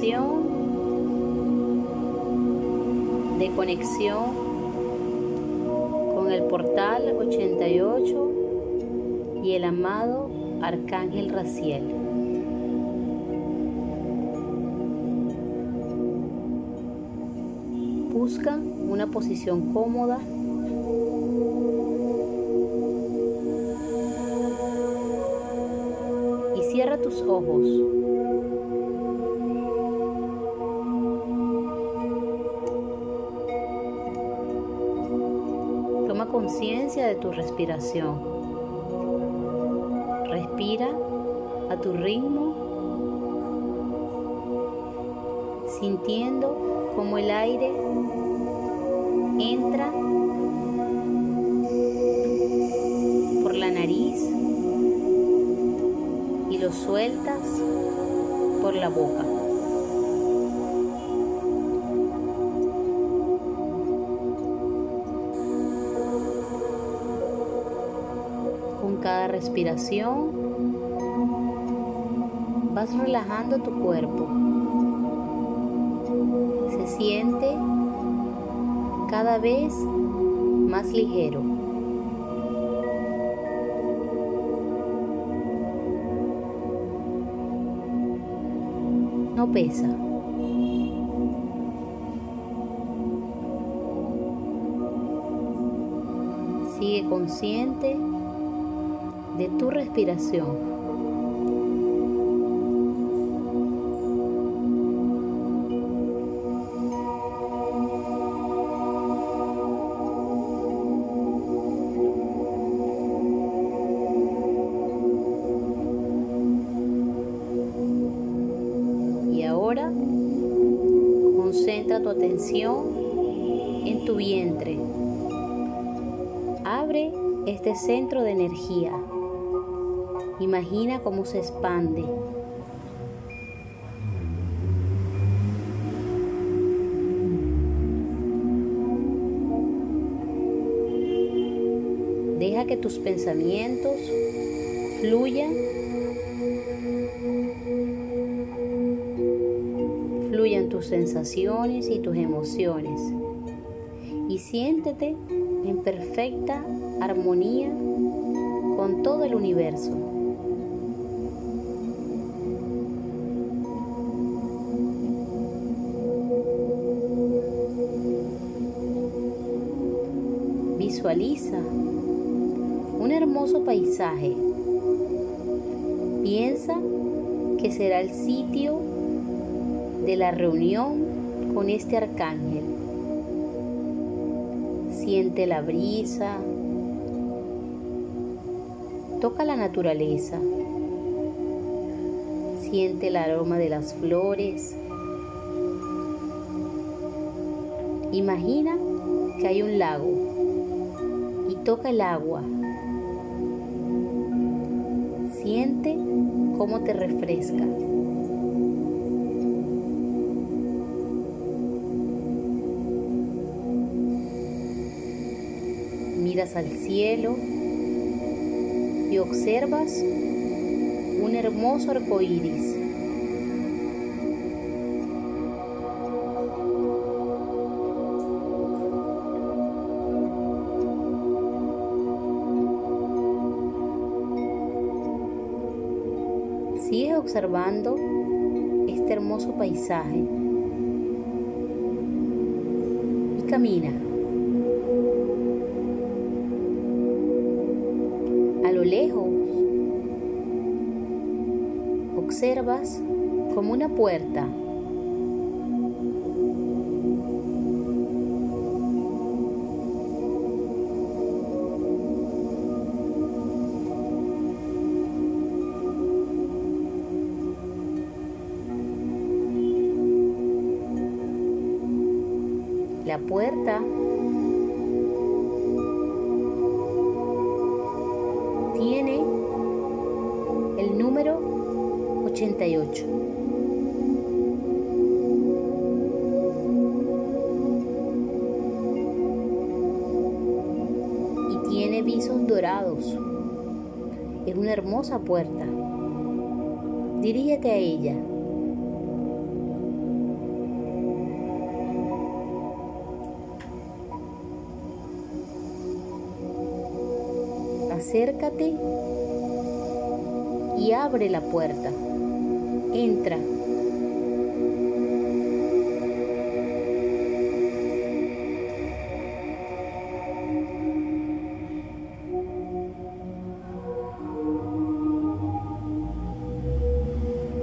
de conexión con el portal 88 y el amado Arcángel Raciel. Busca una posición cómoda y cierra tus ojos. Conciencia de tu respiración. Respira a tu ritmo, sintiendo como el aire entra por la nariz y lo sueltas por la boca. Respiración vas relajando tu cuerpo. Se siente cada vez más ligero. No pesa. Sigue consciente de tu respiración. Y ahora concentra tu atención en tu vientre. Abre este centro de energía. Imagina cómo se expande. Deja que tus pensamientos fluyan. Fluyan tus sensaciones y tus emociones. Y siéntete en perfecta armonía con todo el universo. Un hermoso paisaje. Piensa que será el sitio de la reunión con este arcángel. Siente la brisa, toca la naturaleza, siente el aroma de las flores. Imagina que hay un lago toca el agua. Siente cómo te refresca. Miras al cielo y observas un hermoso arco iris. Observando este hermoso paisaje y camina. A lo lejos observas como una puerta. Y tiene visos dorados. Es una hermosa puerta. Dirígete a ella. acércate y abre la puerta. Entra.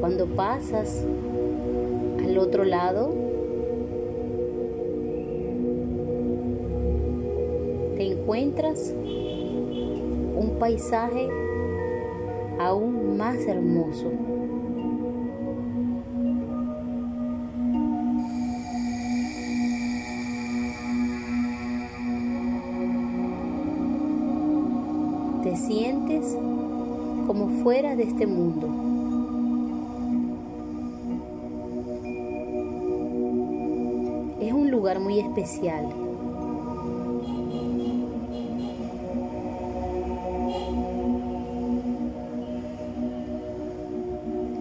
Cuando pasas al otro lado, te encuentras un paisaje aún más hermoso. Te sientes como fuera de este mundo. Es un lugar muy especial.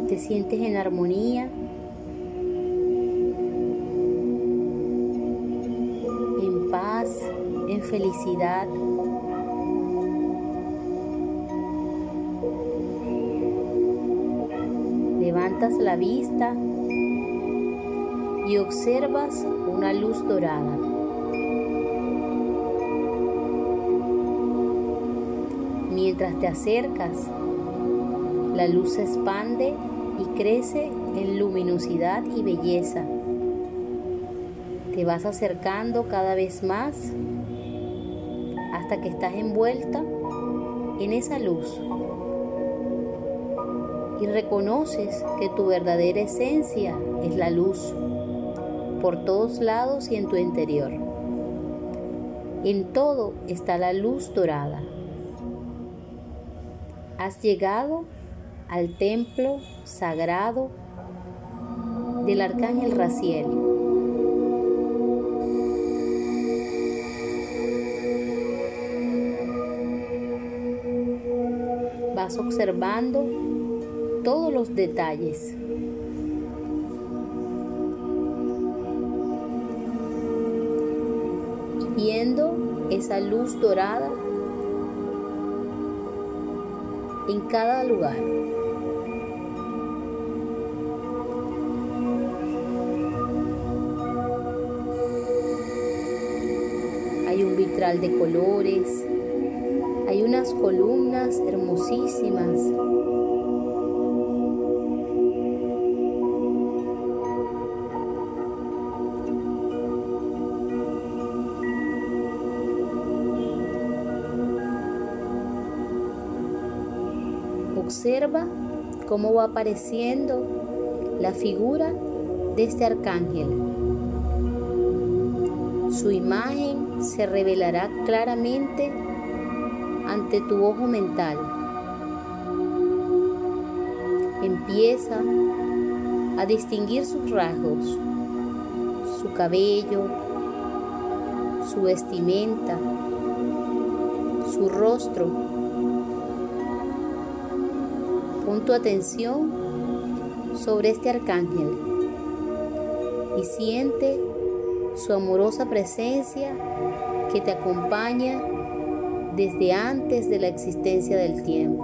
te sientes en armonía, en paz, en felicidad. Levantas la vista y observas una luz dorada. Mientras te acercas, la luz se expande y crece en luminosidad y belleza. Te vas acercando cada vez más hasta que estás envuelta en esa luz y reconoces que tu verdadera esencia es la luz por todos lados y en tu interior. En todo está la luz dorada. Has llegado al templo sagrado del arcángel Raciel. Vas observando todos los detalles. viendo esa luz dorada en cada lugar. Hay un vitral de colores, hay unas columnas hermosísimas. Observa cómo va apareciendo la figura de este arcángel. Su imagen se revelará claramente ante tu ojo mental. Empieza a distinguir sus rasgos, su cabello, su vestimenta, su rostro. Pon tu atención sobre este arcángel y siente su amorosa presencia que te acompaña desde antes de la existencia del tiempo.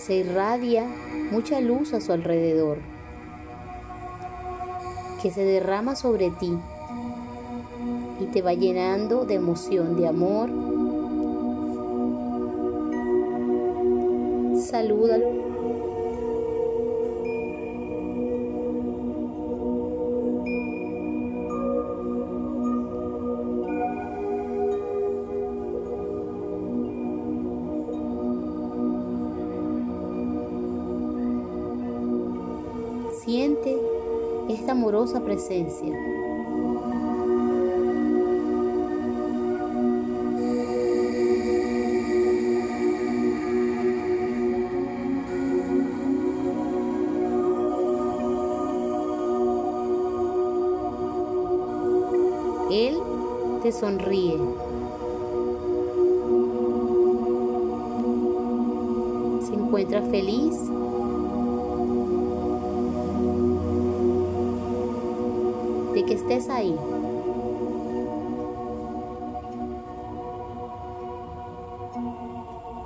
Se irradia mucha luz a su alrededor, que se derrama sobre ti te va llenando de emoción, de amor. Salúdalo. Siente esta amorosa presencia. Sonríe. Se encuentra feliz que estés ahí.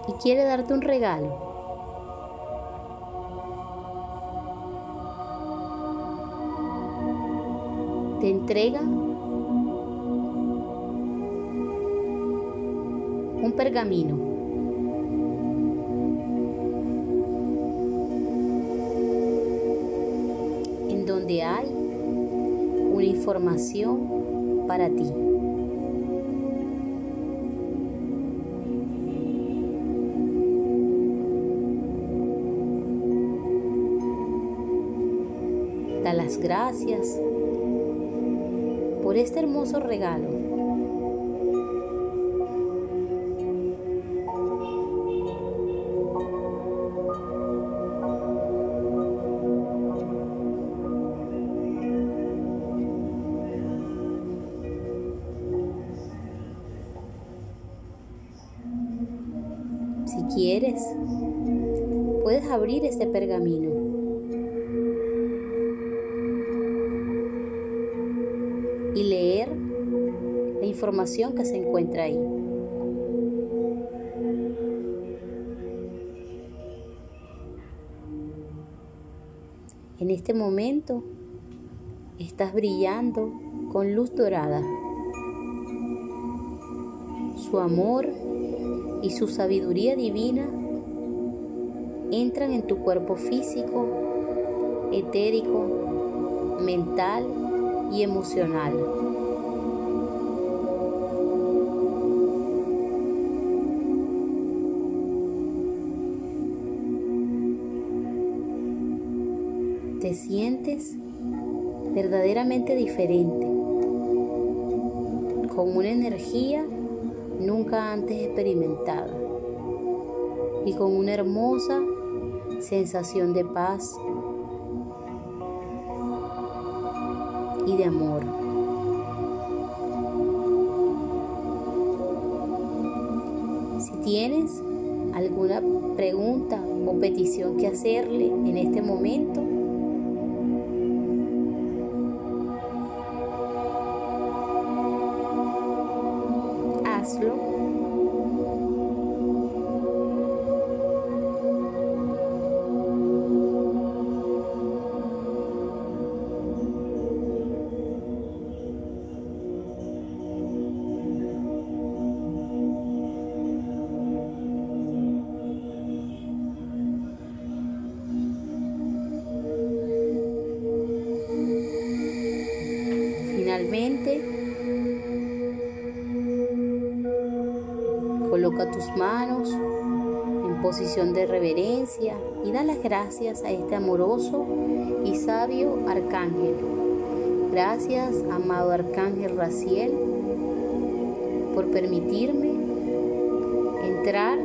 Y quiere darte un regalo. te entrega pergamino. en donde hay una información para ti. Da las gracias por este hermoso regalo. Quieres, puedes abrir este pergamino. y leer la información que se encuentra ahí. En este momento estás brillando con luz dorada. Su amor y su sabiduría divina entran en tu cuerpo físico, etérico, mental y emocional. Te sientes verdaderamente diferente, con una energía nunca antes experimentada y con una hermosa sensación de paz y de amor. Si tienes alguna pregunta o petición que hacerle en este momento, posición de reverencia y da las gracias a este amoroso y sabio arcángel. Gracias, amado arcángel Raciel, por permitirme entrar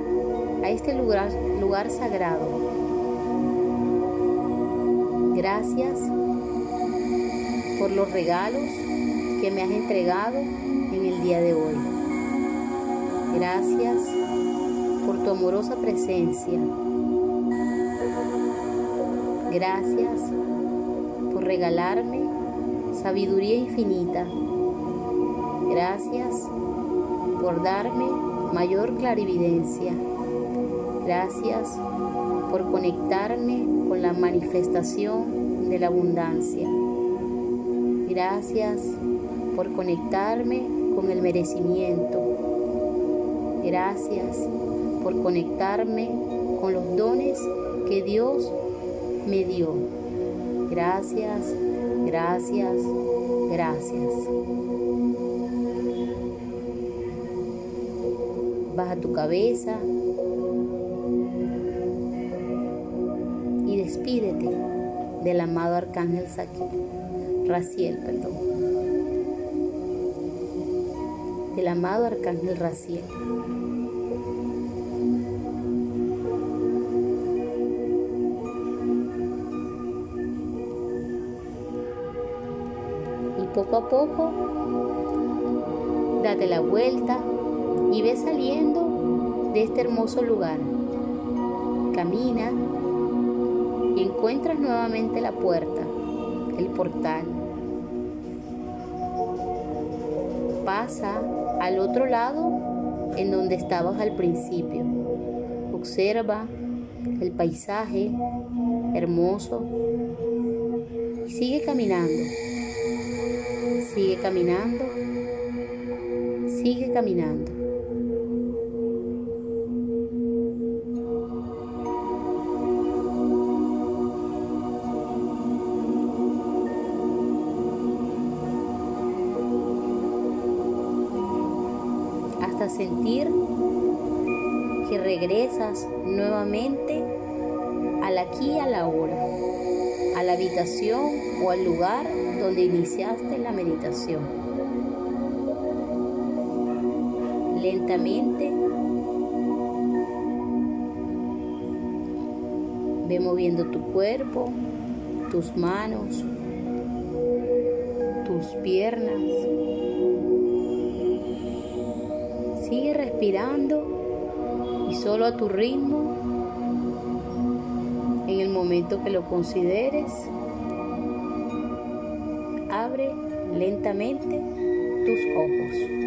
a este lugar, lugar sagrado. Gracias por los regalos que me has entregado en el día de hoy. Gracias tu amorosa presencia. Gracias por regalarme sabiduría infinita. Gracias por darme mayor clarividencia. Gracias por conectarme con la manifestación de la abundancia. Gracias por conectarme con el merecimiento. Gracias por conectarme con los dones que Dios me dio. Gracias, gracias, gracias. Baja tu cabeza y despídete del amado Arcángel Raciel, perdón. del amado Arcángel Raciel. Poco a poco, date la vuelta y ve saliendo de este hermoso lugar. Camina y encuentras nuevamente la puerta, el portal. Pasa al otro lado en donde estabas al principio. Observa el paisaje hermoso y sigue caminando. Sigue caminando. Sigue caminando. hasta sentir que regresas nuevamente al aquí y a la hora, a la habitación o al lugar donde iniciaste la meditación. Lentamente ve moviendo tu cuerpo, tus manos, tus piernas. Sigue respirando y solo a tu ritmo, en el momento que lo consideres, abre lentamente tus ojos.